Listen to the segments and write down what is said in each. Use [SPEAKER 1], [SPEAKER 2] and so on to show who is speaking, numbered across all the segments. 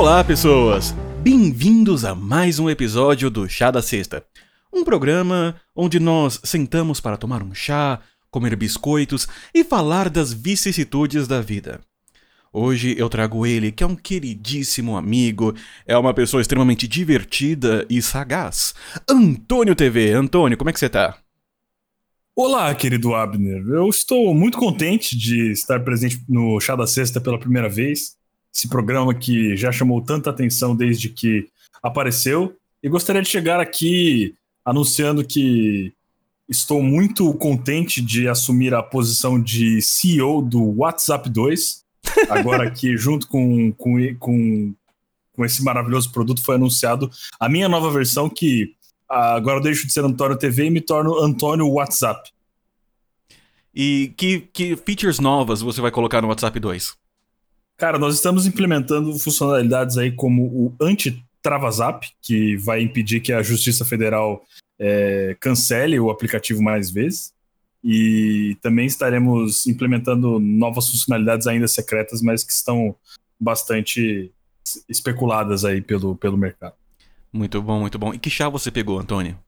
[SPEAKER 1] Olá, pessoas! Bem-vindos a mais um episódio do Chá da Sexta. Um programa onde nós sentamos para tomar um chá, comer biscoitos e falar das vicissitudes da vida. Hoje eu trago ele, que é um queridíssimo amigo, é uma pessoa extremamente divertida e sagaz. Antônio TV. Antônio, como é que você tá?
[SPEAKER 2] Olá, querido Abner. Eu estou muito contente de estar presente no Chá da Sexta pela primeira vez. Esse programa que já chamou tanta atenção desde que apareceu. E gostaria de chegar aqui anunciando que estou muito contente de assumir a posição de CEO do WhatsApp 2 Agora aqui, junto com, com, com, com esse maravilhoso produto, foi anunciado a minha nova versão que agora eu deixo de ser Antônio TV e me torno Antônio WhatsApp.
[SPEAKER 1] E que, que features novas você vai colocar no WhatsApp 2?
[SPEAKER 2] Cara, nós estamos implementando funcionalidades aí como o anti-travazap, que vai impedir que a Justiça Federal é, cancele o aplicativo mais vezes. E também estaremos implementando novas funcionalidades ainda secretas, mas que estão bastante especuladas aí pelo, pelo mercado.
[SPEAKER 1] Muito bom, muito bom. E que chá você pegou, Antônio?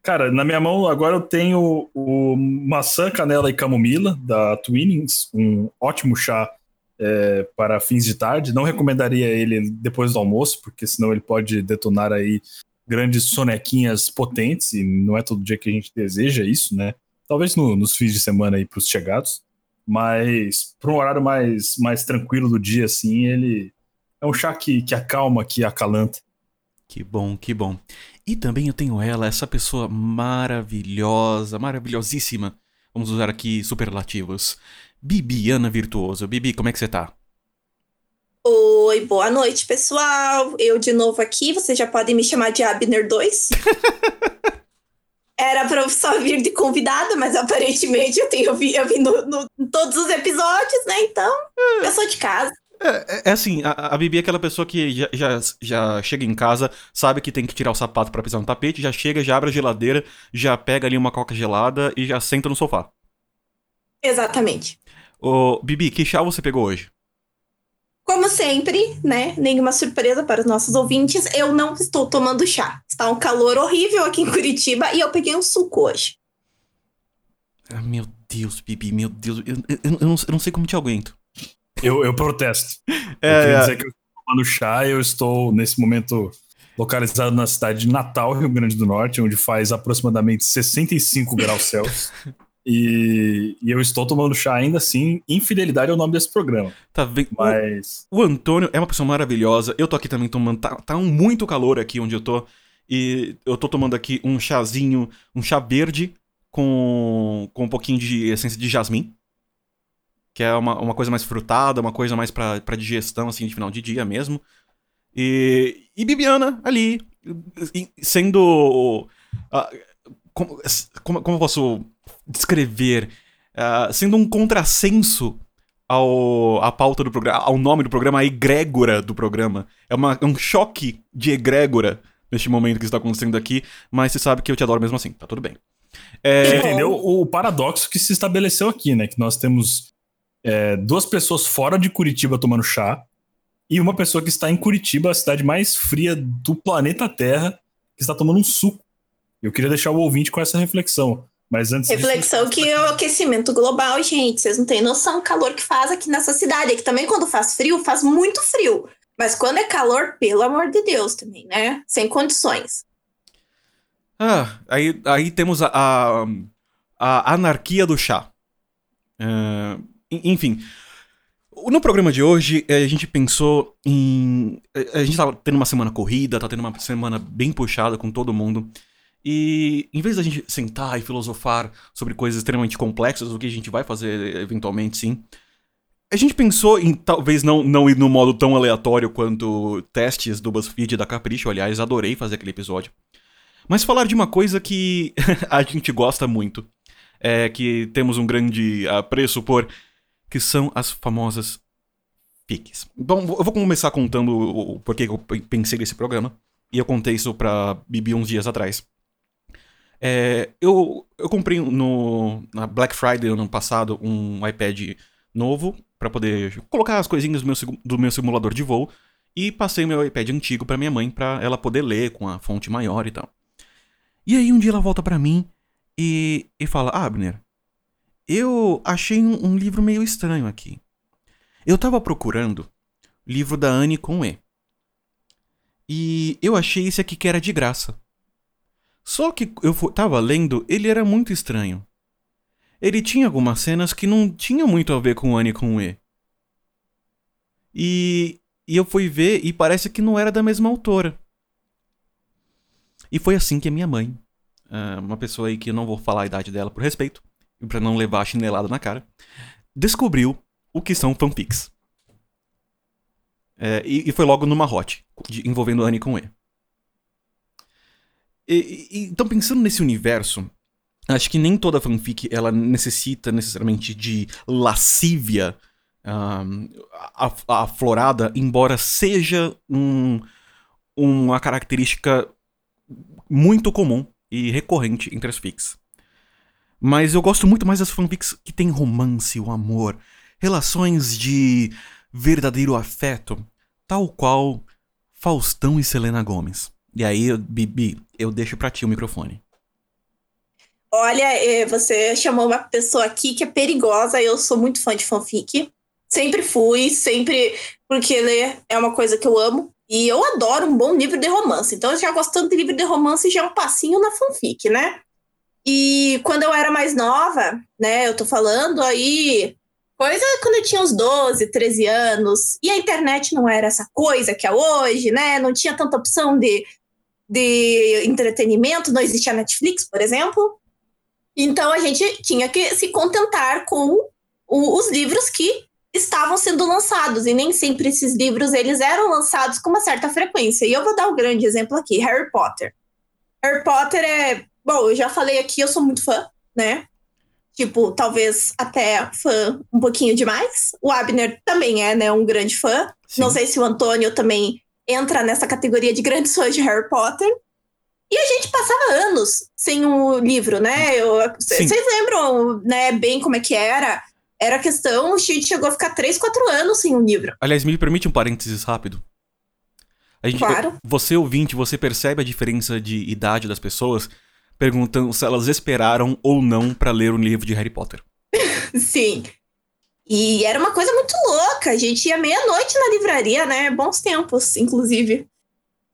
[SPEAKER 2] Cara, na minha mão agora eu tenho o maçã, canela e camomila da Twinings, um ótimo chá é, para fins de tarde. Não recomendaria ele depois do almoço, porque senão ele pode detonar aí grandes sonequinhas potentes, e não é todo dia que a gente deseja isso, né? Talvez no, nos fins de semana aí para os chegados. Mas para um horário mais, mais tranquilo do dia, assim, ele é um chá que, que acalma, que acalanta.
[SPEAKER 1] Que bom, que bom. E também eu tenho ela, essa pessoa maravilhosa, maravilhosíssima. Vamos usar aqui superlativos. Bibiana Virtuoso. Bibi, como é que você tá?
[SPEAKER 3] Oi, boa noite, pessoal. Eu de novo aqui. Vocês já podem me chamar de Abner 2. Era pra eu só vir de convidada, mas aparentemente eu tenho eu eu vim no, no, em todos os episódios, né? Então, é. eu sou de casa.
[SPEAKER 1] É, é, é assim, a, a, Bibi é aquela pessoa que já, já, já, chega em casa, sabe que tem que tirar o sapato para pisar no tapete, já chega, já abre a geladeira, já pega ali uma coca gelada e já senta no sofá.
[SPEAKER 3] Exatamente.
[SPEAKER 1] Ô, Bibi, que chá você pegou hoje?
[SPEAKER 3] Como sempre, né? Nenhuma surpresa para os nossos ouvintes, eu não estou tomando chá. Está um calor horrível aqui em Curitiba e eu peguei um suco hoje.
[SPEAKER 1] Ah, meu Deus, Bibi, meu Deus. Eu, eu, eu, não, eu não, sei como te aguento.
[SPEAKER 2] Eu, eu protesto. É, eu queria é... dizer que eu estou tomando chá eu estou, nesse momento, localizado na cidade de Natal, Rio Grande do Norte, onde faz aproximadamente 65 graus Celsius. E, e, eu estou tomando chá ainda assim. Infidelidade é o nome desse programa.
[SPEAKER 1] Tá vendo? Mas. O, o, Antônio é uma pessoa maravilhosa. Eu tô aqui também tomando. Tá, tá muito calor aqui onde eu tô. E eu tô tomando aqui um chazinho, um chá verde com, com um pouquinho de essência de jasmim. Que é uma, uma coisa mais frutada, uma coisa mais pra, pra digestão, assim, de final de dia mesmo. E, e Bibiana ali, sendo. Uh, como, como, como eu posso descrever uh, sendo um contrassenso ao a pauta do programa, ao nome do programa, a egrégora do programa. É, uma, é um choque de egrégora neste momento que está acontecendo aqui, mas você sabe que eu te adoro mesmo assim, tá tudo bem.
[SPEAKER 2] É... Entendeu o paradoxo que se estabeleceu aqui, né? Que nós temos é, duas pessoas fora de Curitiba tomando chá e uma pessoa que está em Curitiba, a cidade mais fria do planeta Terra, que está tomando um suco. Eu queria deixar o ouvinte com essa reflexão. Mas antes
[SPEAKER 3] Reflexão disso... que é o aquecimento global, gente, vocês não têm noção do calor que faz aqui nessa cidade. Aqui também, quando faz frio, faz muito frio. Mas quando é calor, pelo amor de Deus também, né? Sem condições.
[SPEAKER 1] Ah, aí, aí temos a, a, a anarquia do chá. Uh, enfim. No programa de hoje, a gente pensou em. A gente tá tendo uma semana corrida, tá tendo uma semana bem puxada com todo mundo. E em vez da gente sentar e filosofar sobre coisas extremamente complexas, o que a gente vai fazer eventualmente, sim, a gente pensou em talvez não, não ir no modo tão aleatório quanto testes do BuzzFeed da Capricho, aliás, adorei fazer aquele episódio. Mas falar de uma coisa que a gente gosta muito, é que temos um grande apreço por, que são as famosas piques. Bom, eu vou começar contando o porquê eu pensei nesse programa, e eu contei isso pra Bibi uns dias atrás. É, eu, eu comprei no, na Black Friday ano passado um iPad novo para poder colocar as coisinhas do meu, do meu simulador de voo. e passei meu iPad antigo para minha mãe para ela poder ler com a fonte maior e tal. E aí um dia ela volta para mim e, e fala: Abner, eu achei um, um, livro meio estranho aqui. Eu tava procurando livro da Anne com E. E eu achei esse aqui que era de graça. Só que eu tava lendo, ele era muito estranho. Ele tinha algumas cenas que não tinham muito a ver com Anne com E. E, e eu fui ver e parece que não era da mesma autora. E foi assim que a minha mãe, ah, uma pessoa aí que eu não vou falar a idade dela por respeito, e pra não levar a chinelada na cara, descobriu o que são fanfics. É, e, e, foi logo numa hot, de, envolvendo Anne com E. E, e. Então, pensando nesse universo, acho que nem toda fanfic ela necessita necessariamente de lascívia um, aflorada, embora seja um, uma característica muito comum e recorrente entre as fics. Mas eu gosto muito mais das fanfics que tem romance, o amor, relações de verdadeiro afeto, tal qual Faustão e Selena Gomes. E aí, Bibi, eu deixo pra ti o microfone.
[SPEAKER 3] Olha, é, você chamou uma pessoa aqui que é perigosa. Eu sou muito fã de fanfic. Sempre fui, sempre. Porque ler é uma coisa que eu amo. E eu adoro um bom livro de romance. Então, eu já gostando de livro de romance, já é um passinho na fanfic, né? E quando eu era mais nova, né, eu tô falando aí, coisa quando eu tinha uns 12, 13 anos, e a internet não era essa coisa que é hoje, né? Não tinha tanta opção de, de entretenimento, não existia Netflix, por exemplo. Então a gente tinha que se contentar com o, os livros que estavam sendo lançados e nem sempre esses livros eles eram lançados com uma certa frequência. E eu vou dar um grande exemplo aqui, Harry Potter. Harry Potter é, bom, eu já falei aqui, eu sou muito fã, né? Tipo, talvez até fã um pouquinho demais. O Abner também é, né, um grande fã. Sim. Não sei se o Antônio também entra nessa categoria de grandes fãs de Harry Potter. E a gente passava anos sem o livro, né? Vocês lembram, né, bem como é que era? Era questão, a gente chegou a ficar 3, 4 anos sem um livro.
[SPEAKER 1] Aliás, me permite um parênteses rápido? Gente, claro. Você, ouvinte, você percebe a diferença de idade das pessoas perguntando se elas esperaram ou não para ler o livro de Harry Potter.
[SPEAKER 3] Sim. E era uma coisa muito louca. A gente ia meia-noite na livraria, né? Bons tempos, inclusive.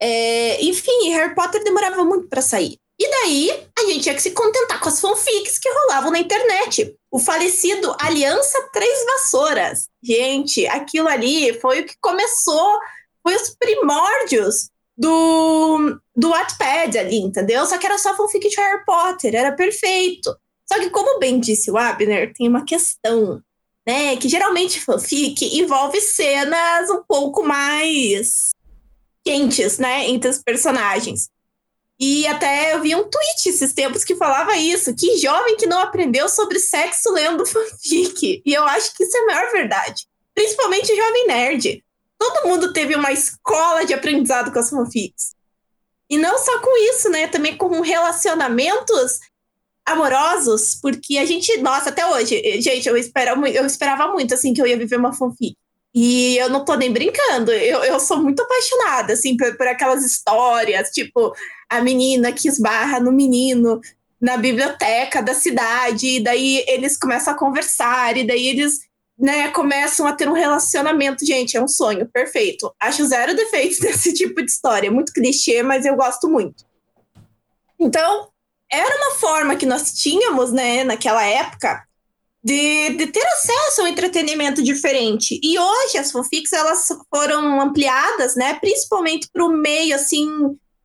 [SPEAKER 3] É, enfim, Harry Potter demorava muito para sair. E daí, a gente tinha que se contentar com as fanfics que rolavam na internet. O falecido Aliança Três Vassouras. Gente, aquilo ali foi o que começou, foi os primórdios do, do Wattpad ali, entendeu? Só que era só fanfic de Harry Potter, era perfeito. Só que, como bem disse o Abner, tem uma questão, né? Que geralmente fanfic envolve cenas um pouco mais quentes, né? Entre os personagens. E até eu vi um tweet esses tempos que falava isso, que jovem que não aprendeu sobre sexo lendo fanfic. E eu acho que isso é a maior verdade. Principalmente jovem nerd. Todo mundo teve uma escola de aprendizado com as fanfics. E não só com isso, né? Também com relacionamentos amorosos, porque a gente, nossa, até hoje, gente, eu, espero, eu esperava muito, assim, que eu ia viver uma fanfic. E eu não tô nem brincando, eu, eu sou muito apaixonada, assim, por, por aquelas histórias, tipo, a menina que esbarra no menino na biblioteca da cidade, e daí eles começam a conversar, e daí eles né, começam a ter um relacionamento. Gente, é um sonho, perfeito. Acho zero defeitos desse tipo de história. Muito clichê, mas eu gosto muito. Então, era uma forma que nós tínhamos, né, naquela época, de, de ter acesso a um entretenimento diferente. E hoje as fanfics elas foram ampliadas, né, principalmente para o meio assim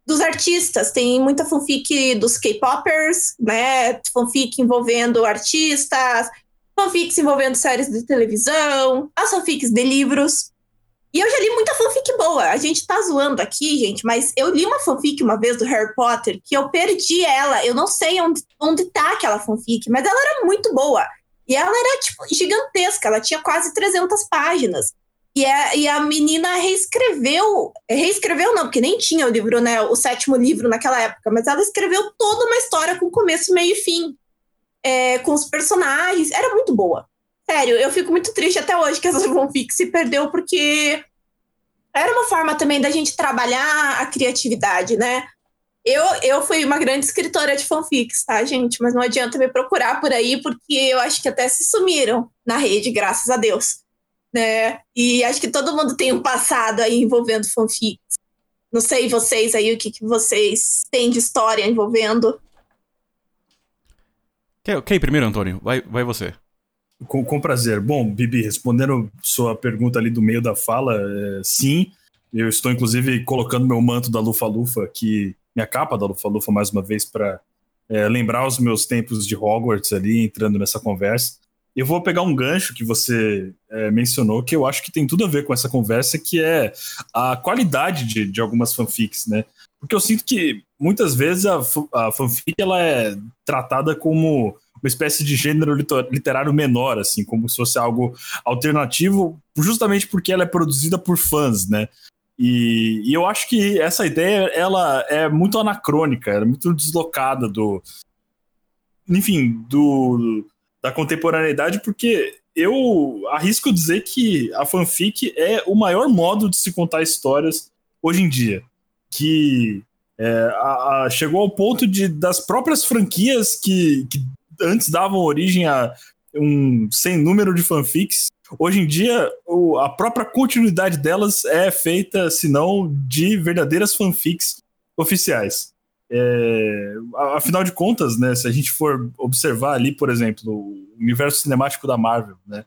[SPEAKER 3] dos artistas. Tem muita fanfic dos K-popers, né, fanfic envolvendo artistas, fanfics envolvendo séries de televisão, as fanfics de livros. E eu já li muita fanfic boa. A gente tá zoando aqui, gente, mas eu li uma fanfic uma vez do Harry Potter que eu perdi ela. Eu não sei onde, onde tá aquela fanfic, mas ela era muito boa. E ela era, tipo, gigantesca, ela tinha quase 300 páginas. E a, e a menina reescreveu, reescreveu não, porque nem tinha o livro, né, o sétimo livro naquela época, mas ela escreveu toda uma história com começo, meio e fim, é, com os personagens, era muito boa. Sério, eu fico muito triste até hoje que essa fanfic se perdeu, porque era uma forma também da gente trabalhar a criatividade, né? Eu, eu fui uma grande escritora de fanfics, tá, gente? Mas não adianta me procurar por aí, porque eu acho que até se sumiram na rede, graças a Deus. Né? E acho que todo mundo tem um passado aí envolvendo fanfics. Não sei vocês aí, o que, que vocês têm de história envolvendo.
[SPEAKER 1] Ir primeiro, Antônio? Vai, vai você.
[SPEAKER 2] Com, com prazer. Bom, Bibi, respondendo sua pergunta ali do meio da fala, é, sim. Eu estou, inclusive, colocando meu manto da Lufa Lufa aqui minha capa da Lufa Lufa mais uma vez para é, lembrar os meus tempos de Hogwarts ali, entrando nessa conversa. Eu vou pegar um gancho que você é, mencionou, que eu acho que tem tudo a ver com essa conversa, que é a qualidade de, de algumas fanfics, né? Porque eu sinto que muitas vezes a, a fanfic ela é tratada como uma espécie de gênero literário menor, assim, como se fosse algo alternativo, justamente porque ela é produzida por fãs, né? E, e, eu acho que essa ideia ela é muito anacrônica, é muito deslocada do, enfim, do da contemporaneidade, porque eu arrisco dizer que a fanfic é o maior modo de se contar histórias hoje em dia, que é, a, a, chegou ao ponto de das próprias franquias que, que antes davam origem a um sem número de fanfics Hoje em dia, o, a própria continuidade delas é feita, se não, de verdadeiras fanfics oficiais. É, afinal de contas, né, se a gente for observar ali, por exemplo, o universo cinemático da Marvel, né,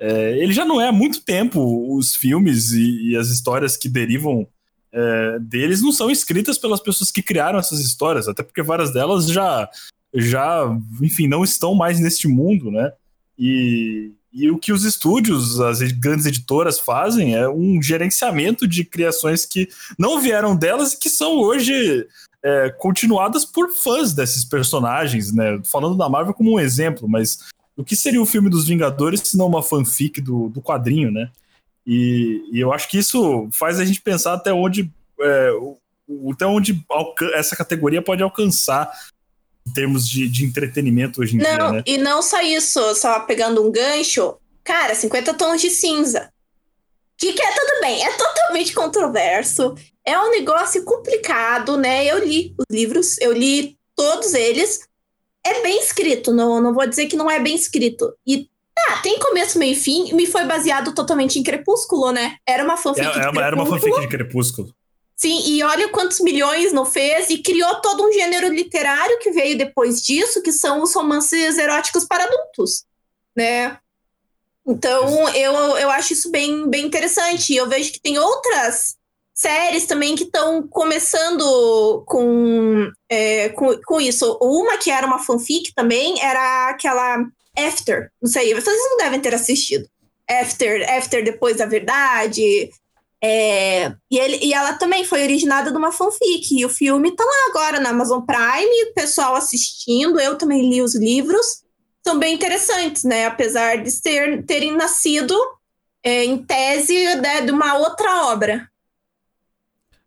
[SPEAKER 2] é, ele já não é há muito tempo os filmes e, e as histórias que derivam é, deles não são escritas pelas pessoas que criaram essas histórias, até porque várias delas já, já enfim, não estão mais neste mundo, né? E, e o que os estúdios, as grandes editoras fazem é um gerenciamento de criações que não vieram delas e que são hoje é, continuadas por fãs desses personagens, né? Falando da Marvel como um exemplo, mas o que seria o filme dos Vingadores se não uma fanfic do, do quadrinho, né? E, e, eu acho que isso faz a gente pensar até onde, é, até onde essa categoria pode alcançar em termos de, de entretenimento hoje em
[SPEAKER 3] não,
[SPEAKER 2] dia, né?
[SPEAKER 3] E não só isso, só pegando um gancho, cara, 50 tons de cinza. Que, que é tudo bem, é totalmente controverso, é um negócio complicado, né? Eu li os livros, eu li todos eles. É bem escrito, não, não vou dizer que não é bem escrito. E tá, tem começo, meio e fim, me foi baseado totalmente em Crepúsculo, né? Era uma fanfic. É,
[SPEAKER 2] é uma, era uma fanfic de Crepúsculo.
[SPEAKER 3] Sim, e olha quantos milhões não fez e criou todo um gênero literário que veio depois disso, que são os romances eróticos para adultos, né? Então, eu, eu acho isso bem, bem interessante. Eu vejo que tem outras séries também que estão começando com, é, com, com isso. Uma que era uma fanfic também era aquela After. Não sei, vocês não devem ter assistido. After, After Depois da Verdade, é, e, ele, e ela também foi originada de uma fanfic. E o filme tá lá agora na Amazon Prime, o pessoal assistindo. Eu também li os livros. São bem interessantes, né? Apesar de ser, terem nascido é, em tese né, de uma outra obra.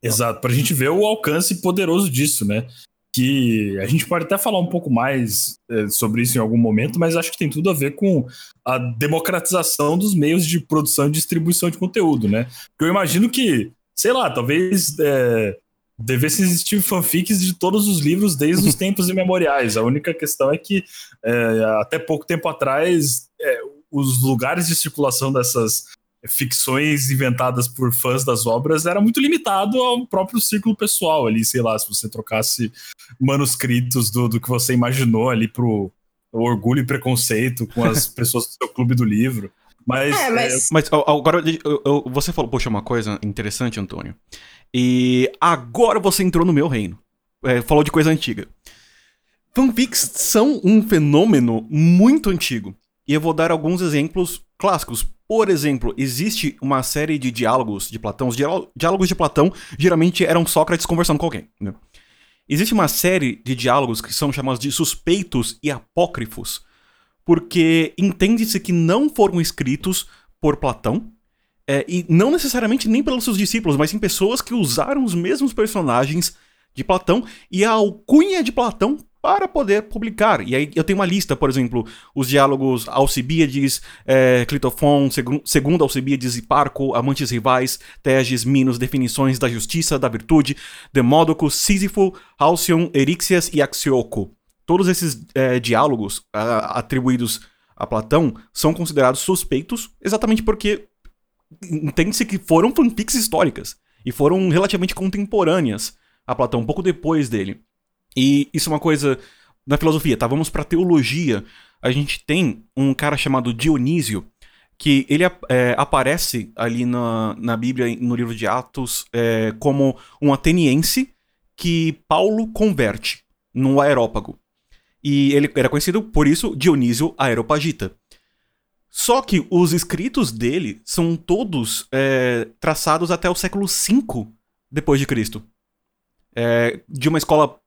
[SPEAKER 2] Exato, para a gente ver o alcance poderoso disso, né? Que a gente pode até falar um pouco mais é, sobre isso em algum momento, mas acho que tem tudo a ver com a democratização dos meios de produção e distribuição de conteúdo, né? Porque eu imagino que, sei lá, talvez é, devesse existir fanfics de todos os livros desde os tempos imemoriais. A única questão é que é, até pouco tempo atrás é, os lugares de circulação dessas ficções inventadas por fãs das obras era muito limitado ao próprio círculo pessoal ali, sei lá, se você trocasse manuscritos do, do que você imaginou ali pro orgulho e preconceito com as pessoas do seu clube do livro. Mas,
[SPEAKER 1] é, mas... É... mas agora eu, eu, você falou, poxa, uma coisa interessante, Antônio. E agora você entrou no meu reino. É, falou de coisa antiga. Fanfics são um fenômeno muito antigo. E eu vou dar alguns exemplos clássicos. Por exemplo, existe uma série de diálogos de Platão. Os diálogos de Platão geralmente eram Sócrates conversando com alguém. Né? Existe uma série de diálogos que são chamados de suspeitos e apócrifos, porque entende-se que não foram escritos por Platão, é, e não necessariamente nem pelos seus discípulos, mas sim pessoas que usaram os mesmos personagens de Platão, e a alcunha de Platão para poder publicar. E aí eu tenho uma lista, por exemplo, os diálogos Alcibíades, é, Clitofon, seg segundo Alcibíades e Parco, amantes rivais, Teges, Minos, definições da justiça, da virtude, Demódoco, Sísifo, Halcyon, Eríxias e Axioco. Todos esses é, diálogos atribuídos a Platão são considerados suspeitos exatamente porque entende-se que foram fanfics históricas e foram relativamente contemporâneas a Platão, um pouco depois dele. E isso é uma coisa na filosofia, tá? Vamos pra teologia. A gente tem um cara chamado Dionísio, que ele é, aparece ali na, na Bíblia, no livro de Atos, é, como um ateniense que Paulo converte no aerópago. E ele era conhecido por isso Dionísio Aeropagita. Só que os escritos dele são todos é, traçados até o século V depois de Cristo. É, de uma escola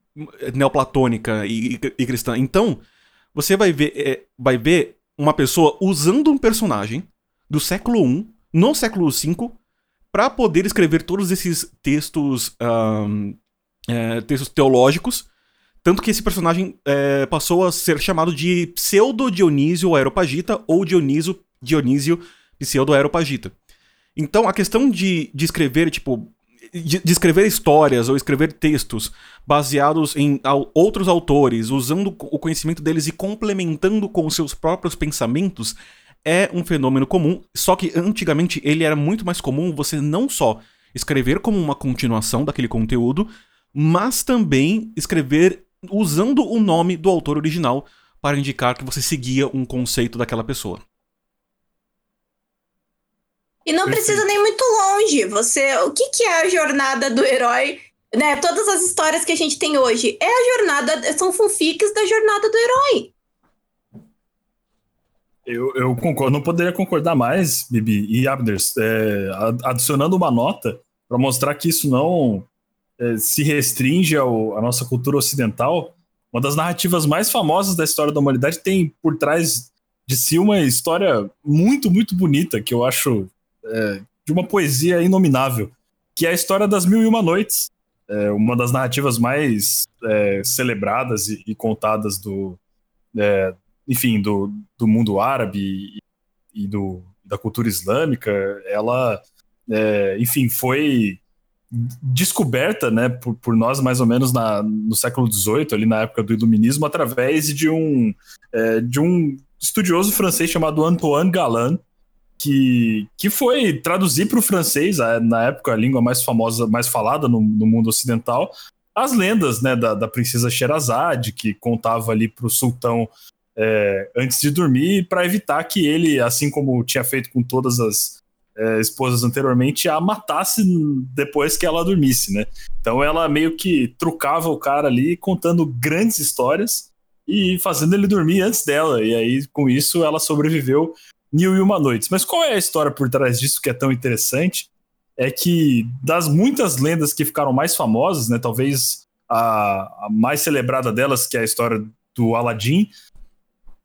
[SPEAKER 1] neoplatônica e, e, e, cristã. Então, você vai ver, é, vai ver uma pessoa usando um personagem do século I, no século V, para poder escrever todos esses textos, um, é, textos teológicos tanto que esse personagem é, passou a ser chamado de Pseudo-Dionísio Aeropagita ou Dionísio, Dionísio Pseudo-Aeropagita. Então, a questão de, de escrever, tipo, de, escrever histórias ou escrever textos baseados em outros autores, usando o conhecimento deles e complementando com seus próprios pensamentos, é um fenômeno comum. Só que antigamente ele era muito mais comum você não só escrever como uma continuação daquele conteúdo, mas também escrever usando o nome do autor original para indicar que você seguia um conceito daquela pessoa.
[SPEAKER 3] E não Perfeito. precisa nem muito longe. Você, o que, que é a jornada do herói? Né? Todas as histórias que a gente tem hoje é a jornada, são fanfics da jornada do herói.
[SPEAKER 2] Eu, eu concordo, não poderia concordar mais, Bibi e Abders, é, adicionando uma nota para mostrar que isso não é, se restringe ao, à nossa cultura ocidental, uma das narrativas mais famosas da história da humanidade tem por trás de si uma história muito, muito bonita, que eu acho é, de uma poesia inominável, que é a história das Mil e Uma Noites, é, uma das narrativas mais é, celebradas e, e, contadas do, é, enfim, do, do mundo árabe e, e do, da cultura islâmica. Ela, é, enfim, foi descoberta né, por, por, nós mais ou menos na, no século XVIII, ali na época do iluminismo, através de um, é, de um estudioso francês chamado Antoine Galland, que, que foi traduzir para o francês, na época a língua mais famosa, mais falada no, no mundo ocidental, as lendas né, da, da princesa Sherazade, que contava ali para o sultão é, antes de dormir, para evitar que ele, assim como tinha feito com todas as é, esposas anteriormente a matasse depois que ela dormisse, né? Então ela meio que trucava o cara ali contando grandes histórias e fazendo ele dormir antes dela. E aí, com isso, ela sobreviveu mil e uma noites. Mas qual é a história por trás disso que é tão interessante? É que das muitas lendas que ficaram mais famosas, né? Talvez a, a mais celebrada delas, que é a história do Aladdin,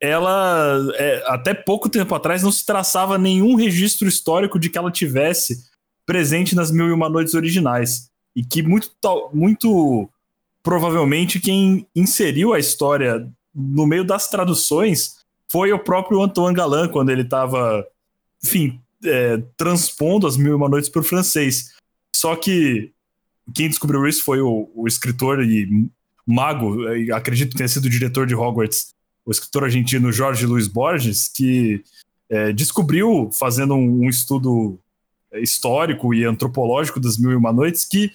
[SPEAKER 2] ela é, até pouco tempo atrás não se traçava nenhum registro histórico de que ela tivesse presente nas Mil e Uma Noites originais. E que muito, muito provavelmente quem inseriu a história no meio das traduções foi o próprio Antoine Galland, quando ele estava, enfim, é, transpondo as Mil e Uma Noites para o francês. Só que quem descobriu isso foi o, o escritor e mago, acredito que tenha sido o diretor de Hogwarts, o escritor argentino Jorge Luiz Borges, que é, descobriu, fazendo um, um, estudo histórico e antropológico das Mil e Uma Noites, que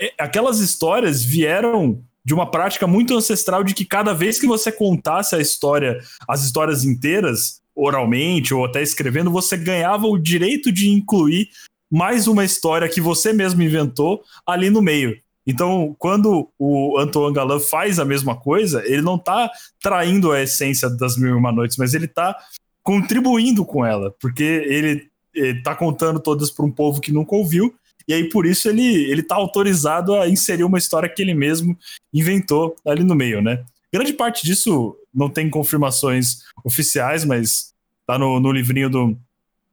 [SPEAKER 2] é, aquelas histórias vieram de uma prática muito ancestral de que cada vez que você contasse a história, as histórias inteiras, oralmente ou até escrevendo, você ganhava o direito de incluir mais uma história que você mesmo inventou ali no meio. Então, quando o Antoine Galland faz a mesma coisa, ele não está traindo a essência das Mil e Uma Noites, mas ele está contribuindo com ela, porque ele está contando todas para um povo que nunca ouviu, e aí por isso ele ele está autorizado a inserir uma história que ele mesmo inventou ali no meio, né? Grande parte disso não tem confirmações oficiais, mas tá no, no livrinho do,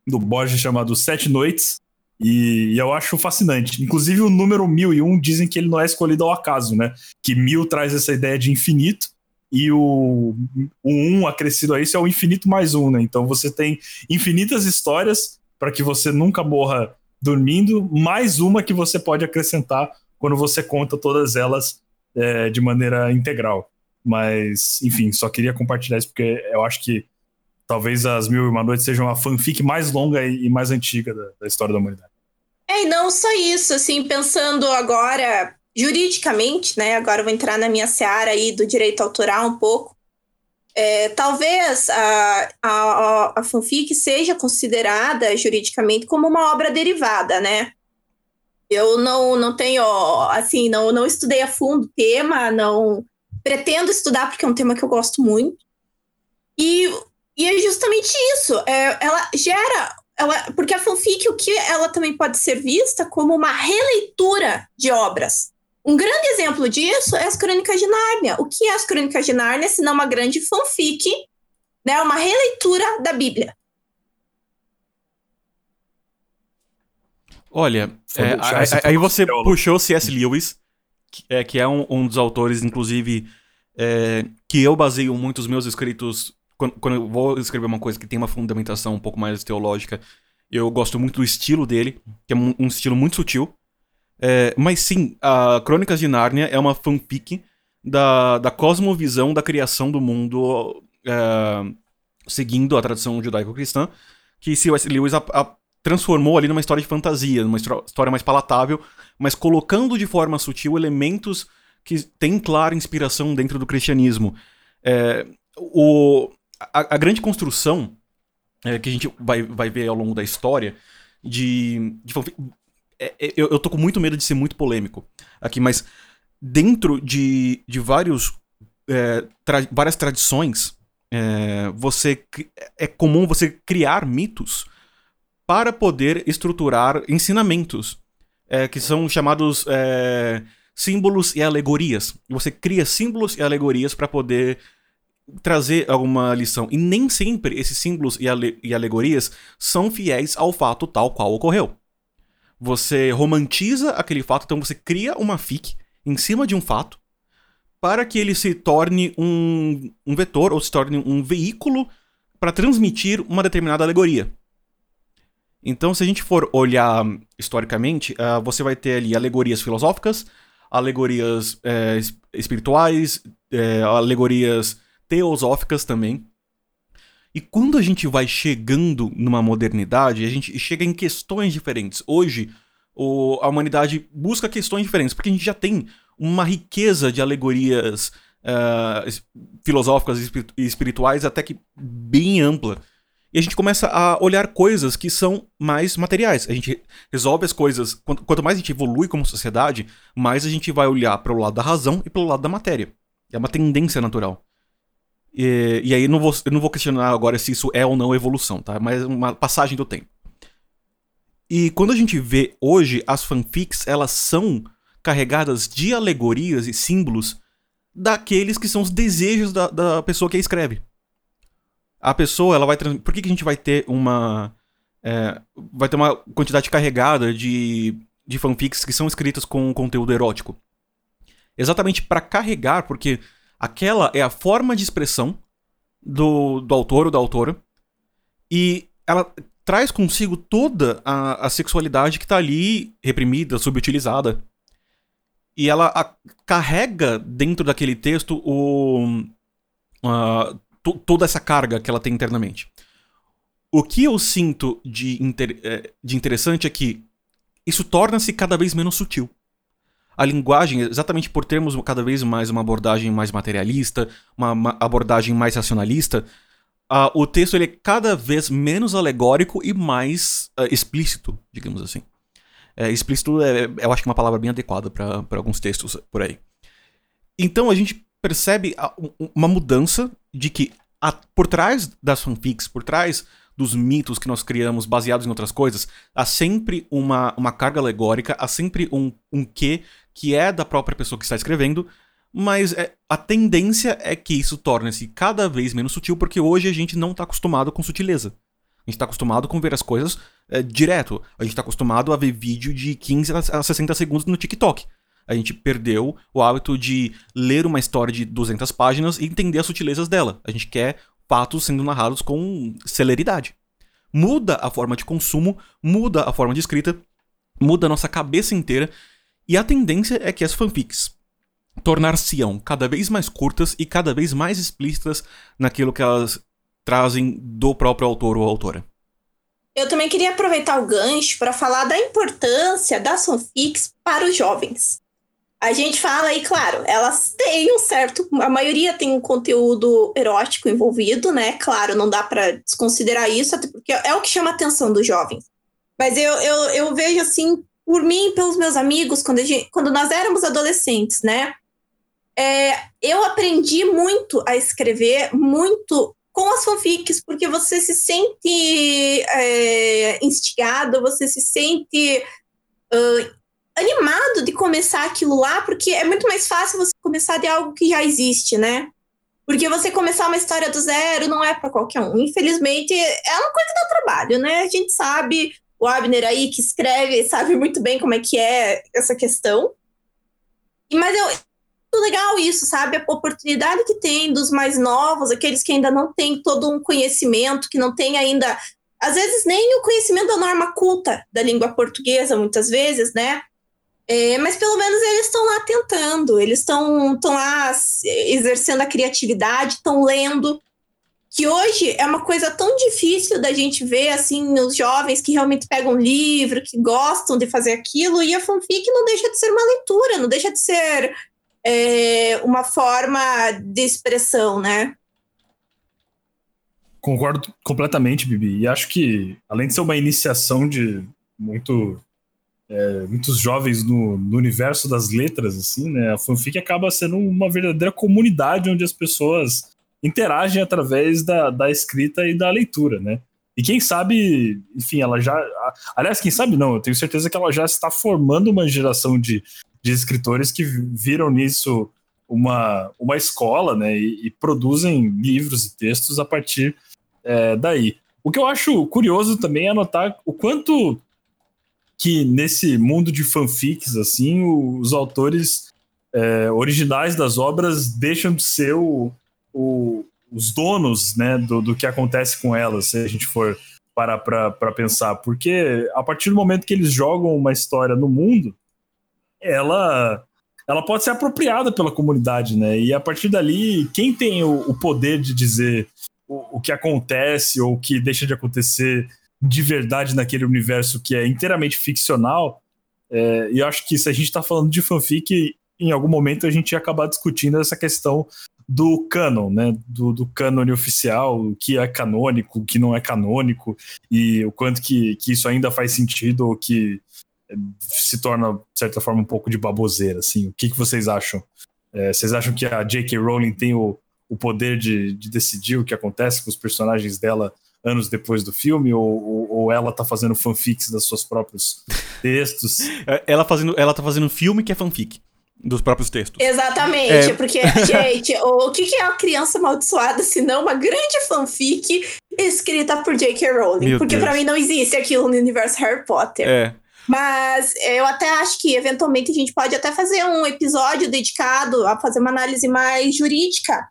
[SPEAKER 2] do Borges chamado Sete Noites, E, e, eu acho fascinante. Inclusive, o número 1001 dizem que ele não é escolhido ao acaso, né? Que mil traz essa ideia de infinito e o, o um acrescido a isso é o infinito mais um, né? Então você tem infinitas histórias para que você nunca morra dormindo, mais uma que você pode acrescentar quando você conta todas elas é, de maneira integral. Mas, enfim, só queria compartilhar isso porque eu acho que talvez as Mil e Uma Noites sejam a fanfic mais longa e mais antiga da, da história da humanidade.
[SPEAKER 3] É, e não só isso, assim, pensando agora juridicamente, né? Agora eu vou entrar na minha seara aí do direito autoral um pouco. É, talvez a, a, a fanfic seja considerada juridicamente como uma obra derivada, né? Eu não, não tenho, assim, não, não estudei a fundo o tema, não pretendo estudar porque é um tema que eu gosto muito. E, e é justamente isso. É, ela gera. Ela, porque a fanfic, o que ela também pode ser vista como uma releitura de obras. Um grande exemplo disso é as Crônicas de Nárnia. O que é as Crônicas de Nárnia, se não uma grande fanfic, né, uma releitura da Bíblia?
[SPEAKER 1] Olha, é, aí você puxou C.S. Lewis, que é, que é um, um, dos autores, inclusive, é, que eu baseio muitos meus escritos. Quando, quando, eu vou escrever uma coisa que tem uma fundamentação um pouco mais teológica, eu gosto muito do estilo dele, que é um, um estilo muito sutil. É, mas sim, a Crônicas de Nárnia é uma fanfic da, da cosmovisão da criação do mundo, é, seguindo a tradição judaico-cristã, que C.S. Lewis a, a, transformou ali numa história de fantasia, numa história mais palatável, mas colocando de forma sutil elementos que têm clara inspiração dentro do cristianismo. É, o, a, a, grande construção é, que a gente vai, vai ver ao longo da história de, de é, eu, eu tô com muito medo de ser muito polêmico aqui, mas dentro de, de vários, é, tra várias tradições, é, você é comum você criar mitos para poder estruturar ensinamentos, é, que são chamados é, símbolos e alegorias. Você cria símbolos e alegorias para poder trazer alguma lição. E nem sempre esses símbolos e, ale e alegorias são fiéis ao fato tal qual ocorreu. Você romantiza aquele fato, então você cria uma fic em cima de um fato para que ele se torne um, um vetor ou se torne um veículo para transmitir uma determinada alegoria. Então, se a gente for olhar historicamente, uh, você vai ter ali alegorias filosóficas, alegorias é, espirituais, é, alegorias teosóficas também. E quando a gente vai chegando numa modernidade, a gente chega em questões diferentes. Hoje, o, a humanidade busca questões diferentes, porque a gente já tem uma riqueza de alegorias uh, filosóficas e espirituais até que bem ampla. E a gente começa a olhar coisas que são mais materiais. A gente resolve as coisas. Quanto, mais a gente evolui como sociedade, mais a gente vai olhar para o lado da razão e pelo lado da matéria. É uma tendência natural. E, e aí não vou, eu não vou questionar agora se isso é ou não evolução, tá? Mas é uma passagem do tempo. E quando a gente vê hoje as fanfics, elas são carregadas de alegorias e símbolos daqueles que são os desejos da, da pessoa que a escreve a pessoa ela vai trans... por que, que a gente vai ter uma é, vai ter uma quantidade carregada de, de fanfics que são escritas com conteúdo erótico exatamente para carregar porque aquela é a forma de expressão do, do autor ou da autora e ela traz consigo toda a, a sexualidade que está ali reprimida, subutilizada. E ela a, carrega dentro daquele texto o, uh, toda essa carga que ela tem internamente. O que eu sinto de, inter é, de interessante é que isso torna-se cada vez menos sutil. A linguagem, exatamente por termos cada vez mais uma abordagem mais materialista, uma, uma abordagem mais racionalista, uh, o texto ele é cada vez menos alegórico e mais uh, explícito, digamos assim. É, explícito é, eu acho que é uma palavra bem adequada para alguns textos por aí. Então a gente percebe uma mudança de que a, por trás das fanfics, por trás dos mitos que nós criamos baseados em outras coisas, há sempre uma, uma carga alegórica, há sempre um, um quê que é da própria pessoa que está escrevendo, mas é, a tendência é que isso torne-se cada vez menos sutil, porque hoje a gente não está acostumado com sutileza. A gente tá acostumado com ver as coisas é, direto. A gente tá acostumado a ver vídeo de 15 a 60 segundos no TikTok. A gente perdeu o hábito de ler uma história de 200 páginas e entender as sutilezas dela. A gente quer fatos sendo narrados com celeridade. Muda a forma de consumo, muda a forma de escrita, muda a nossa cabeça inteira. E a tendência é que as fanfics tornar-se-ão cada vez mais curtas e cada vez mais explícitas naquilo que elas trazem do próprio autor ou autora.
[SPEAKER 3] Eu também queria aproveitar o gancho para falar da importância das fanfics para os jovens. A gente fala aí, claro, elas têm um certo. A maioria tem um conteúdo erótico envolvido, né? Claro, não dá para desconsiderar isso, até porque é o que chama a atenção dos jovens. Mas eu, eu, eu vejo assim, por mim pelos meus amigos, quando, gente, quando nós éramos adolescentes, né? É, eu aprendi muito a escrever, muito com as fanfics, porque você se sente é, instigado, você se sente uh, animado de começar aquilo lá, porque é muito mais fácil você começar de algo que já existe, né? Porque você começar uma história do zero não é para qualquer um. Infelizmente, é uma coisa do trabalho, né? A gente sabe, o Abner aí que escreve, sabe muito bem como é que é essa questão. Mas eu, legal isso, sabe? A oportunidade que tem dos mais novos, aqueles que ainda não têm todo um conhecimento, que não tem ainda, às vezes, nem o conhecimento da norma culta da língua portuguesa, muitas vezes, né? É, mas pelo menos eles estão lá tentando, eles estão lá exercendo a criatividade, estão lendo. Que hoje é uma coisa tão difícil da gente ver, assim, os jovens que realmente pegam um livro, que gostam de fazer aquilo, e a fanfic não deixa de ser uma leitura, não deixa de ser é, uma forma de expressão, né?
[SPEAKER 2] Concordo completamente, Bibi. E acho que, além de ser uma iniciação de muito, é, muitos jovens no, no, universo das letras, assim, né? A fanfic acaba sendo uma verdadeira comunidade onde as pessoas interagem através da, da escrita e da leitura, né? E quem sabe, enfim, ela já. Aliás, quem sabe não, eu tenho certeza que ela já está formando uma geração de de escritores que viram nisso uma, uma escola, né, e, e produzem livros e textos a partir é, daí. O que eu acho curioso também é notar o quanto que nesse mundo de fanfics, assim, os autores é, originais das obras deixam de ser o, o, os donos, né, do, do que acontece com elas, se a gente for parar para pensar. Porque a partir do momento que eles jogam uma história no mundo, ela ela pode ser apropriada pela comunidade, né? E a partir dali, quem tem o, o poder de dizer o, o, que acontece ou o que deixa de acontecer de verdade naquele universo que é inteiramente ficcional, é, e acho que se a gente está falando de fanfic, em algum momento a gente ia acabar discutindo essa questão do canon, né? Do, do oficial, o que é canônico, o que não é canônico, e o quanto que, que isso ainda faz sentido ou que se torna, de certa forma, um pouco de baboseira, assim. O que, que vocês acham? É, vocês acham que a J.K. Rowling tem o, o poder de, de decidir o que acontece com os personagens dela anos depois do filme, ou, ou, ou, ela tá fazendo fanfics dos seus próprios textos.
[SPEAKER 1] É, ela, fazendo, ela tá fazendo filme que é fanfic. Dos próprios textos.
[SPEAKER 3] Exatamente, é... porque, gente, o que, que é uma criança amaldiçoada se não uma grande fanfic escrita por J.K. Rowling? Meu porque para mim não existe aquilo no universo Harry Potter.
[SPEAKER 1] É.
[SPEAKER 3] Mas eu até acho que, eventualmente, a gente pode até fazer um episódio dedicado a fazer uma análise mais jurídica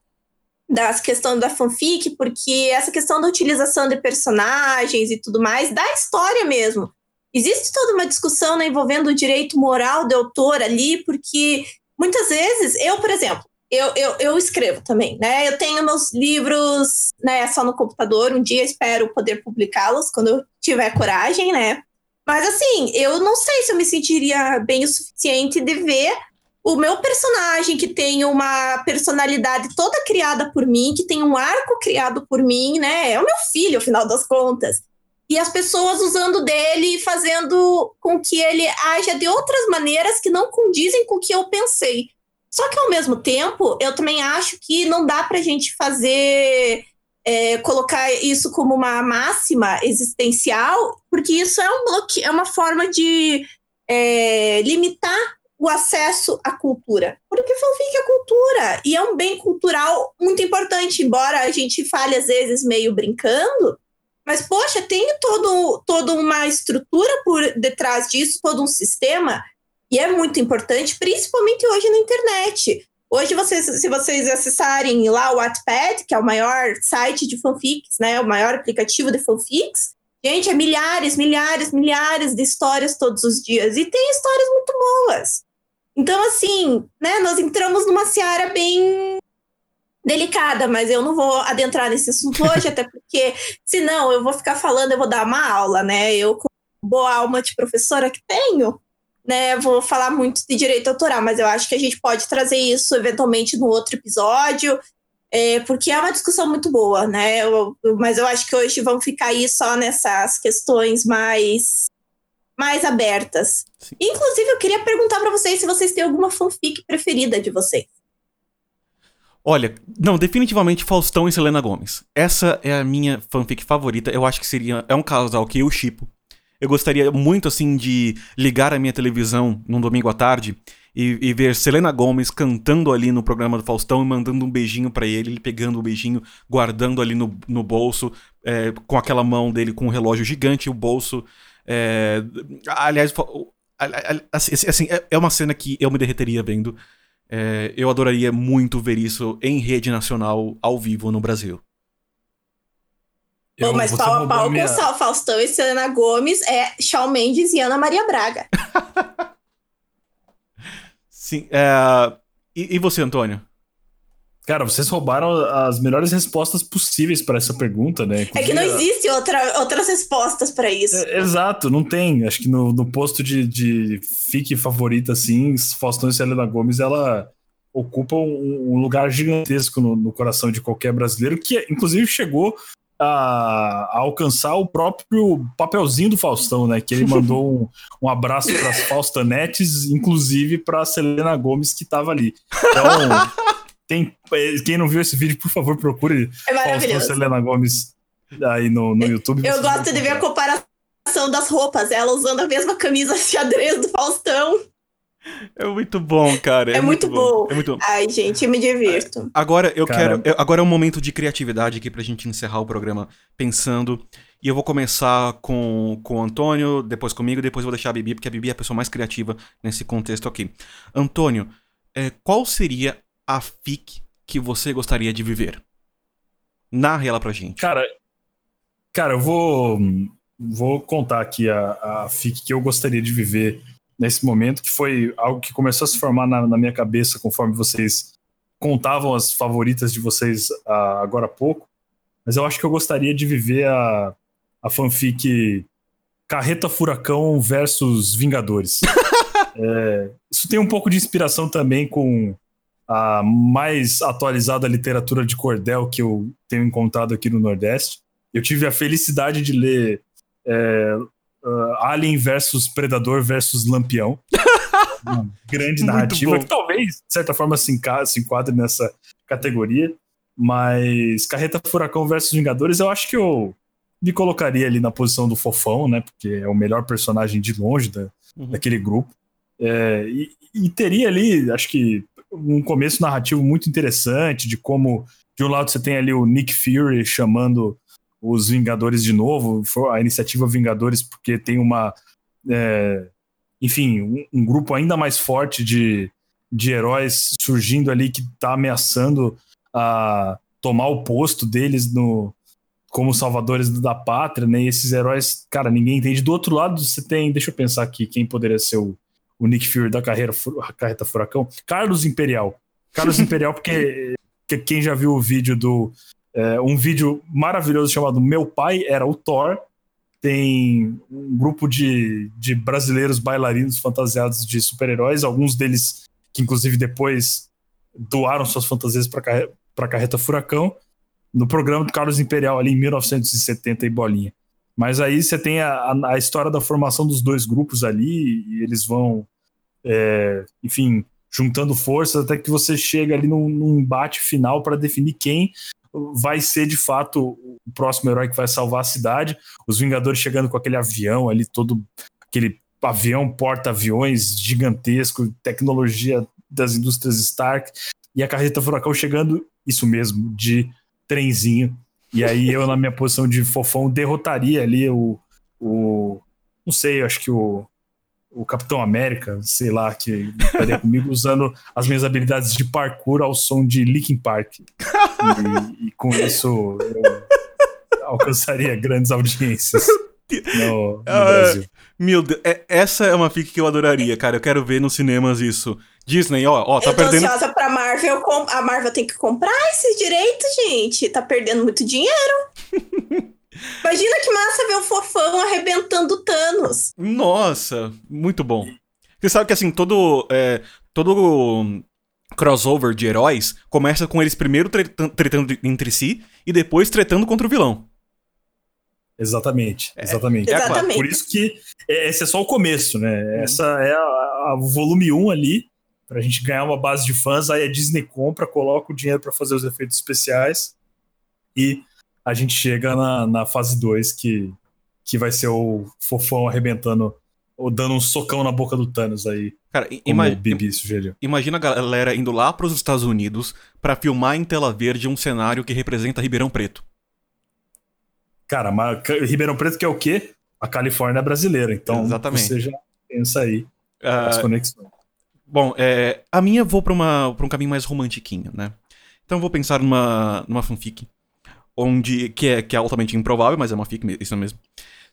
[SPEAKER 3] das questões da fanfic, porque essa questão da utilização de personagens e tudo mais, da história mesmo. Existe toda uma discussão né, envolvendo o direito moral do autor ali, porque muitas vezes, eu, por exemplo, eu, eu, eu escrevo também, né? Eu tenho meus livros né, só no computador, um dia espero poder publicá-los quando eu tiver coragem, né? Mas assim, eu não sei se eu me sentiria bem o suficiente de ver o meu personagem que tem uma personalidade toda criada por mim, que tem um arco criado por mim, né? É o meu filho, afinal das contas. E as pessoas usando dele e fazendo com que ele haja de outras maneiras que não condizem com o que eu pensei. Só que ao mesmo tempo, eu também acho que não dá pra gente fazer é, colocar isso como uma máxima existencial, porque isso é um bloque, é uma forma de é, limitar o acesso à cultura. Porque fanfic é cultura e é um bem cultural muito importante, embora a gente fale às vezes meio brincando, Mas, poxa, tem todo, toda uma estrutura por detrás disso, todo um sistema, e é muito importante, principalmente hoje na internet. Hoje, vocês, se vocês acessarem lá o Wattpad, que é o maior site de fanfics, né, o maior aplicativo de fanfics, gente, é milhares, milhares, milhares de histórias todos os dias. E tem histórias muito boas. Então, assim, né, nós entramos numa seara bem delicada, mas eu não vou adentrar nesse assunto hoje, até porque senão eu vou ficar falando, eu vou dar uma aula, né? Eu, com boa alma de professora que tenho, né, vou falar muito de direito autoral, mas eu acho que a gente pode trazer isso eventualmente no outro episódio, é, porque é uma discussão muito boa, né? Eu, mas eu acho que hoje vamos ficar aí só nessas questões mais mais abertas. Sim. Inclusive, eu queria perguntar para vocês se vocês têm alguma fanfic preferida de vocês.
[SPEAKER 1] Olha, não, definitivamente Faustão e Selena Gomes. Essa é a minha fanfic favorita. Eu acho que seria. É um casal que eu chipo. Eu gostaria muito, assim, de ligar a minha televisão num domingo à tarde e, e, ver Selena Gomes cantando ali no programa do Faustão e mandando um beijinho para ele, ele pegando o beijinho, guardando ali no, no bolso, é, com aquela mão dele com um relógio gigante, o bolso. É, aliás, assim, assim é, é uma cena que eu me derreteria vendo. É, eu adoraria muito ver isso em rede nacional, ao vivo, no Brasil.
[SPEAKER 3] Pô, mas pau a pau minha... com Faustão e Selena Gomes é Shawn Mendes e Ana Maria Braga.
[SPEAKER 1] Sim. É... E, e, você, Antônio?
[SPEAKER 2] Cara, vocês roubaram as melhores respostas possíveis para essa pergunta, né?
[SPEAKER 3] Inclusive, é que não existe outra, outras respostas para isso.
[SPEAKER 2] É, exato, não tem. Acho que no, no posto de, de fique favorita, assim, Faustão e Selena Gomes, ela ocupa um, um lugar gigantesco no, no, coração de qualquer brasileiro, que inclusive chegou a, a, alcançar o próprio papelzinho do Faustão, né? Que ele mandou um, um abraço para as Faustanetes, inclusive para Selena Gomes, que estava ali. Então. Tem, é, quem não viu esse vídeo, por favor, procure
[SPEAKER 3] é Faustão
[SPEAKER 2] Selena Gomes aí no, no YouTube.
[SPEAKER 3] Eu gosto de ver a comparação das roupas, ela usando a mesma camisa xadrez do Faustão.
[SPEAKER 1] É muito bom, cara.
[SPEAKER 3] É, é muito, muito bom. bom. É muito bom. Ai, gente, eu me divirto.
[SPEAKER 1] Agora eu Caramba. quero. Eu, agora é um momento de criatividade aqui pra gente encerrar o programa pensando. E eu vou começar com, com o Antônio, depois comigo, depois vou deixar a Bibi, porque a Bibi é a pessoa mais criativa nesse contexto aqui. Antônio, é, qual seria a FIC que você gostaria de viver? Narre ela pra gente.
[SPEAKER 2] Cara, cara, eu vou, vou contar aqui a, a FIC que eu gostaria de viver nesse momento, que foi algo que começou a se formar na, na minha cabeça conforme vocês contavam as favoritas de vocês uh, agora há pouco. Mas eu acho que eu gostaria de viver a, a fanfic Carreta Furacão versus Vingadores. é, isso tem um pouco de inspiração também com a mais atualizada literatura de cordel que eu tenho encontrado aqui no Nordeste. Eu tive a felicidade de ler é, uh, Alien versus Predador versus Lampião. Uma grande narrativa que talvez, de certa forma, se, se enquadre nessa categoria. Mas Carreta Furacão versus Vingadores, eu acho que eu me colocaria ali na posição do Fofão, né? Porque é o melhor personagem de longe da, uhum. daquele grupo. É, e, e, teria ali, acho que um começo narrativo muito interessante de como, de um lado, você tem ali o Nick Fury chamando os Vingadores de novo, a iniciativa Vingadores, porque tem uma. É, enfim, um, um, grupo ainda mais forte de, de heróis surgindo ali que está ameaçando a tomar o posto deles no como salvadores da pátria, né? E esses heróis, cara, ninguém entende. Do outro lado, você tem, deixa eu pensar aqui, quem poderia ser o, o Nick Fury da carreira, carreta Furacão, Carlos Imperial. Carlos Imperial, porque que quem já viu o vídeo do. É, um vídeo maravilhoso chamado Meu Pai era o Thor. Tem um grupo de, de brasileiros bailarinos fantasiados de super-heróis, alguns deles que, inclusive, depois doaram suas fantasias para a carreta Furacão, no programa do Carlos Imperial, ali em 1970 e bolinha. Mas aí você tem a, a, a, história da formação dos dois grupos ali, e eles vão é, enfim, juntando forças até que você chega ali num, num embate final para definir quem vai ser de fato o próximo herói que vai salvar a cidade. Os Vingadores chegando com aquele avião ali, todo aquele avião porta-aviões gigantesco, tecnologia das indústrias Stark, e a carreta Furacão chegando, isso mesmo, de trenzinho. E aí eu, na minha posição de fofão, derrotaria ali o. o não sei, acho que o. O Capitão América, sei lá, que estaria comigo usando as minhas habilidades de parkour ao som de Linkin Park. E, e com isso eu alcançaria grandes audiências no, no
[SPEAKER 1] Ah,
[SPEAKER 2] Brasil.
[SPEAKER 1] Meu Deus, é- essa é uma fic que eu adoraria, cara. Eu quero ver nos cinemas isso. Disney, ó, ó, tá
[SPEAKER 3] eu tô
[SPEAKER 1] perdendo.
[SPEAKER 3] ansiosa pra Marvel. com- A Marvel tem que comprar esses direitos, gente. Tá perdendo muito dinheiro. Imagina que massa ver o fofão arrebentando Thanos.
[SPEAKER 1] Nossa, muito bom. Você sabe que assim, todo. é, todo crossover de heróis começa com eles primeiro tretan- tretando entre si e depois tretando contra o vilão.
[SPEAKER 2] Exatamente, exatamente.
[SPEAKER 1] É, claro,
[SPEAKER 3] Exatamente.
[SPEAKER 2] Por isso que é- esse é só o começo, né? Essa é o volume 1 ali, pra gente ganhar uma base de fãs, aí a Disney compra, coloca o dinheiro pra fazer os efeitos especiais e a gente chega na, na fase 2, que, que vai ser o fofão arrebentando ou dando um socão na boca do Thanos aí,
[SPEAKER 1] Cara, ima- imagina a galera indo lá pros Estados Unidos pra filmar em tela verde um cenário que representa Ribeirão Preto.
[SPEAKER 2] Cara, mas Ribeirão Preto que é o quê? A Califórnia brasileira, então
[SPEAKER 1] Exatamente.
[SPEAKER 2] você já pensa aí as
[SPEAKER 1] Ah,
[SPEAKER 2] conexões.
[SPEAKER 1] Bom, é, a minha vou pra um caminho mais romantiquinho, né? Então eu vou pensar numa, numa fanfic, onde, que, é, que é altamente improvável, mas é uma fic, isso mesmo.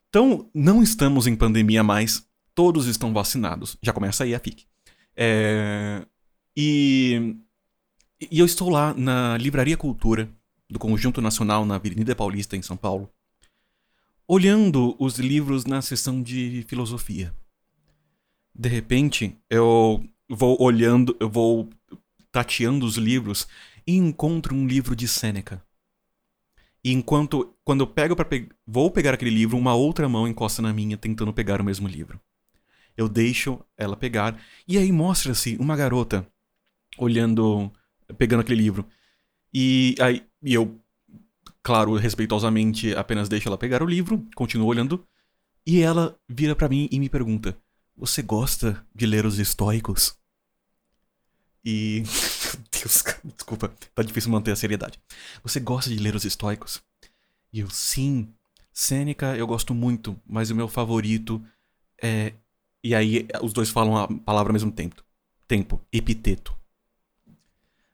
[SPEAKER 1] Então, não estamos em pandemia mais, todos estão vacinados. Já começa aí a fic. É, e, e eu estou lá na Livraria Cultura, do Conjunto Nacional, na Avenida Paulista, em São Paulo, olhando os livros na seção de filosofia. De repente, eu vou olhando, eu vou tateando os livros e encontro um livro de Sêneca. E enquanto, quando eu pego para vou pegar aquele livro, uma outra mão encosta na minha tentando pegar o mesmo livro. Eu deixo ela pegar e aí mostra-se uma garota olhando, pegando aquele livro. E aí e eu, claro, respeitosamente apenas deixo ela pegar o livro, continuo olhando e ela vira para mim e me pergunta: "Você gosta de ler os estoicos?" E. Deus, cara, desculpa, tá difícil manter a seriedade. Você gosta de ler os estoicos? E eu, sim. Sêneca eu gosto muito, mas o meu favorito é. E aí os dois falam a palavra ao mesmo tempo. Tempo. Epiteto.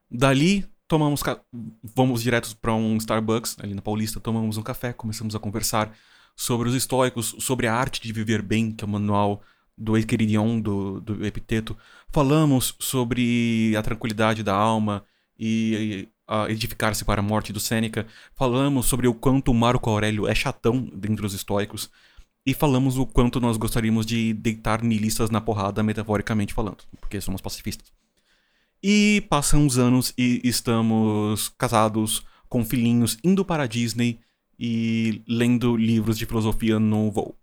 [SPEAKER 1] Dali, tomamos. ca- Vamos direto pra um Starbucks, ali na Paulista, tomamos um café, começamos a conversar sobre os estoicos, sobre a arte de viver bem, que é o manual do Equiridion, do, do Epiteto. Falamos sobre a tranquilidade da alma e, a edificar-se para a morte do Sêneca. Falamos sobre o quanto Marco Aurélio é chatão dentre os estoicos. E falamos o quanto nós gostaríamos de deitar nihilistas na porrada, metaforicamente falando, porque somos pacifistas. E passam uns anos e estamos casados, com filhinhos, indo para a Disney e lendo livros de filosofia no voo.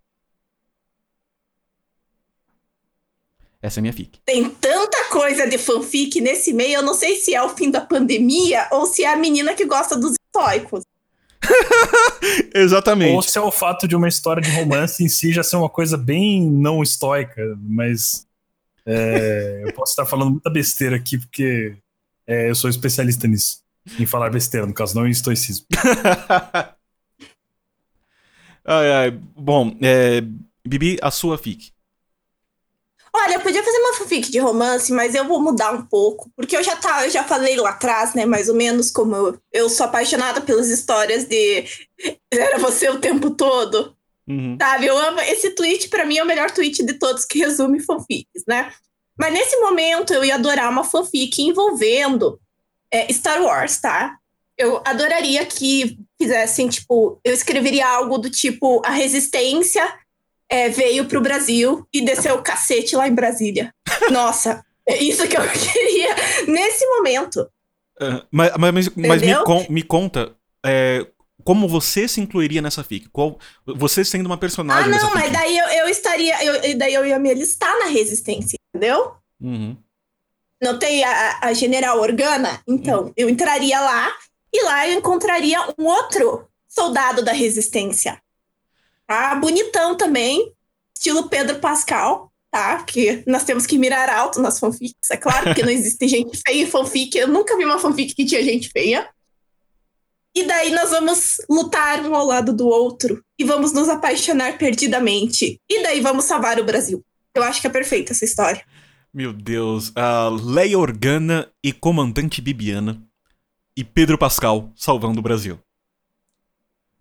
[SPEAKER 1] Essa é a minha fic.
[SPEAKER 3] Tem tanta coisa de fanfic nesse meio, eu não sei se é o fim da pandemia ou se é a menina que gosta dos estoicos.
[SPEAKER 1] Exatamente.
[SPEAKER 2] Ou se é o fato de uma história de romance em si já ser uma coisa bem não estoica, mas é, eu posso estar falando muita besteira aqui porque é, eu sou especialista nisso. Em falar besteira, no caso, não em estoicismo.
[SPEAKER 1] ai, ai. Bom, é, Bibi, a sua fic.
[SPEAKER 3] Olha, eu podia fazer uma fanfic de romance, mas eu vou mudar um pouco, porque eu já tá, eu já falei lá atrás, né, mais ou menos como eu, eu sou apaixonada pelas histórias de era você o tempo todo,
[SPEAKER 1] Uhum.
[SPEAKER 3] sabe? Eu amo esse tweet para mim é o melhor tweet de todos que resume fanfics, né? Mas nesse momento eu ia adorar uma fanfic envolvendo é, Star Wars, tá? Eu adoraria que fizessem, tipo, eu escreveria algo do tipo a resistência é, veio pro Brasil e desceu o cacete lá em Brasília. Nossa, é isso que eu queria nesse momento.
[SPEAKER 1] Ah, mas mas, mas, me, con- me conta é, como você se incluiria nessa fic. Qual, você sendo uma
[SPEAKER 3] Ah,
[SPEAKER 1] personagem dessa
[SPEAKER 3] não,
[SPEAKER 1] fic.
[SPEAKER 3] mas daí eu, eu estaria, eu, daí eu ia me alistar na resistência, entendeu?
[SPEAKER 1] Uhum.
[SPEAKER 3] Não tem a, a General Organa? Então, eu entraria lá e lá eu encontraria um outro soldado da resistência. Tá? Bonitão também, estilo Pedro Pascal, tá? Que nós temos que mirar alto nas fanfics, é claro, porque não existe gente feia em fanfic. Eu nunca vi uma fanfic que tinha gente feia. E daí nós vamos lutar um ao lado do outro e vamos nos apaixonar perdidamente. E daí vamos salvar o Brasil. Eu acho que é perfeita essa história.
[SPEAKER 1] Meu Deus. A Leia Organa e Comandante Bibiana. E Pedro Pascal salvando o Brasil.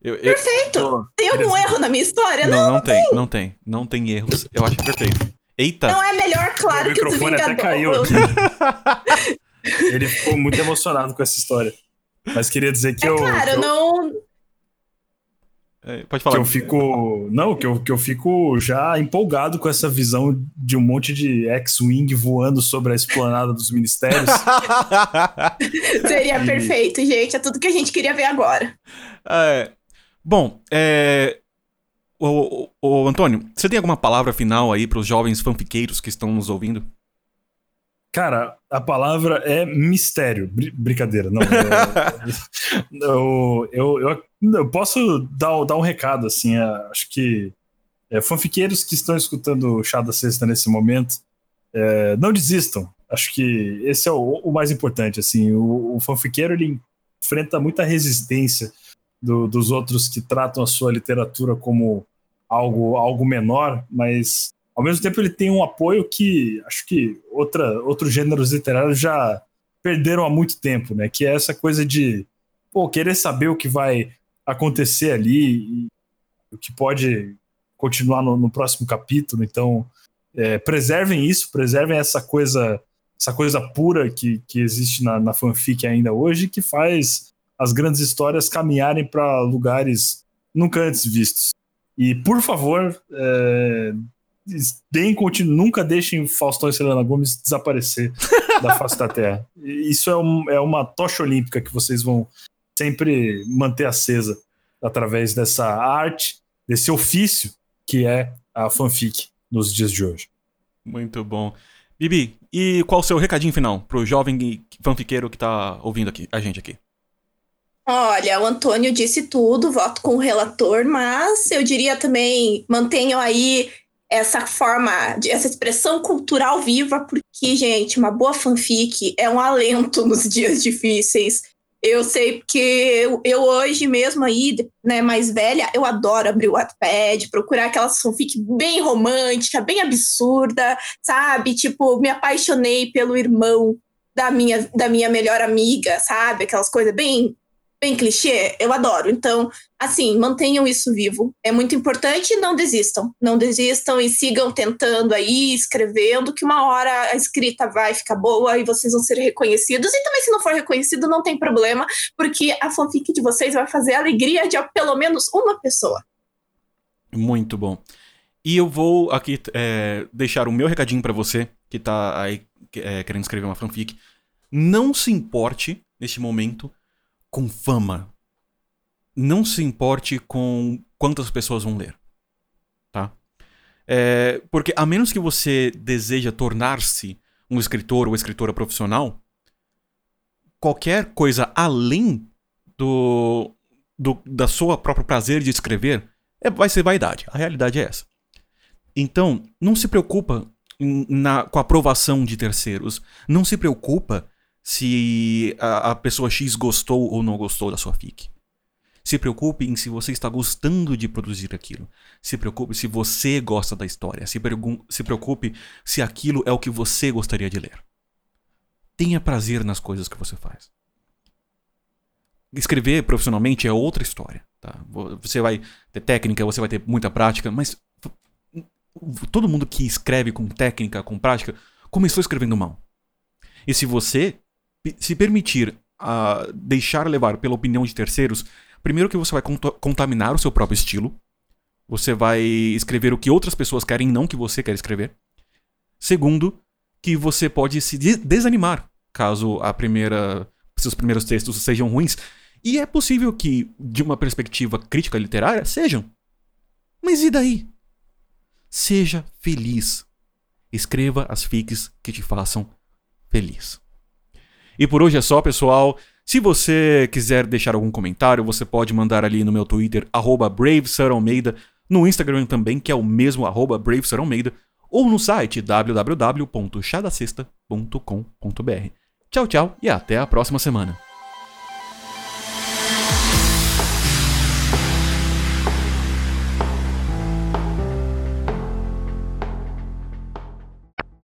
[SPEAKER 3] Eu, eu... Perfeito! Tem algum erro na minha história?
[SPEAKER 1] Não, não, não tem, tem, não tem. Não tem erros. Eu acho perfeito. Eita!
[SPEAKER 3] Não é melhor, claro, o que o microfone até caiu aqui.
[SPEAKER 2] Ele ficou muito emocionado com essa história. Mas queria dizer que
[SPEAKER 3] é
[SPEAKER 2] eu.
[SPEAKER 3] Claro,
[SPEAKER 2] eu...
[SPEAKER 3] não.
[SPEAKER 1] É, pode falar.
[SPEAKER 2] Que eu fico. Não, que eu, que eu fico já empolgado com essa visão de um monte de X-Wing voando sobre a esplanada dos ministérios.
[SPEAKER 3] Seria e... perfeito, gente. É tudo que a gente queria ver agora.
[SPEAKER 1] É, bom, é, o, o, o, Antônio, você tem alguma palavra final aí para os jovens fanfiqueiros que estão nos ouvindo?
[SPEAKER 2] Cara, a palavra é mistério. Br brincadeira, não. Eu, eu, eu, eu, posso dar, dar um recado, assim. É, acho que é, fanfiqueiros que estão escutando o Chá da Sexta nesse momento, é, não desistam. Acho que esse é o, o mais importante, assim. O, o fanfiqueiro, ele enfrenta muita resistência do, dos outros que tratam a sua literatura como algo, algo menor, mas ao mesmo tempo ele tem um apoio que acho que outra, outros gêneros literários já perderam há muito tempo, né? Que é essa coisa de pô, querer saber o que vai acontecer ali o que pode continuar no, no próximo capítulo. Então, é, preservem isso, preservem essa coisa essa coisa pura que, que existe na, na fanfic ainda hoje, que faz as grandes histórias caminharem para lugares nunca antes vistos. E, por favor, é, deem nunca deixem Faustão e Selena Gomes desaparecer da face da Terra. Isso é, um, é uma tocha olímpica que vocês vão sempre manter acesa através dessa arte, desse ofício que é a fanfic nos dias de hoje.
[SPEAKER 1] Muito bom. Bibi, e qual o seu recadinho final pro jovem fanfiqueiro que tá ouvindo aqui, a gente aqui?
[SPEAKER 3] Olha, o Antônio disse tudo, voto com o relator, mas eu diria também mantenham aí essa forma, essa expressão cultural viva, porque, gente, uma boa fanfic é um alento nos dias difíceis. Eu sei porque eu, hoje mesmo aí, né, mais velha, eu adoro abrir o Wattpad, procurar aquela fanfic bem romântica, bem absurda, sabe? Tipo, me apaixonei pelo irmão da minha, da minha melhor amiga, sabe? Aquelas coisas bem bem clichê, eu adoro. Então, assim, mantenham isso vivo. É muito importante e não desistam. Não desistam e sigam tentando aí, escrevendo, que uma hora a escrita vai ficar boa e vocês vão ser reconhecidos. E também, se não for reconhecido, não tem problema, porque a fanfic de vocês vai fazer a alegria de pelo menos uma pessoa.
[SPEAKER 1] Muito bom. E eu vou aqui é, deixar o meu recadinho para você que tá aí é, querendo escrever uma fanfic. Não se importe neste momento com fama. Não se importe com quantas pessoas vão ler. Tá? É, porque a menos que você deseja tornar-se um escritor ou escritora profissional, qualquer coisa além do, do da sua própria prazer de escrever é, vai ser vaidade. A realidade é essa. Então, não se preocupa na, com a aprovação de terceiros. Não se preocupa se a, a pessoa X gostou ou não gostou da sua fic. Se preocupe em se você está gostando de produzir aquilo. Se preocupe se você gosta da história. Se, se preocupe se aquilo é o que você gostaria de ler. Tenha prazer nas coisas que você faz. Escrever profissionalmente é outra história. Tá? Você vai ter técnica, você vai ter muita prática, mas todo mundo que escreve com técnica, com prática, começou escrevendo mal. E se você se permitir uh, deixar levar pela opinião de terceiros, primeiro que você vai cont contaminar o seu próprio estilo. Você vai escrever o que outras pessoas querem, não o que você quer escrever. Segundo, que você pode se desanimar caso a primeira, seus primeiros textos sejam ruins. E é possível que, de uma perspectiva crítica literária, sejam. Mas e daí? Seja feliz. Escreva as fics que te façam feliz. E por hoje é só, pessoal. Se você quiser deixar algum comentário, você pode mandar ali no meu Twitter, BraveSarAlmeida, no Instagram também, que é o mesmo, BraveSarAlmeida, ou no site www.chadacesta.com.br. Tchau, tchau e até a próxima semana.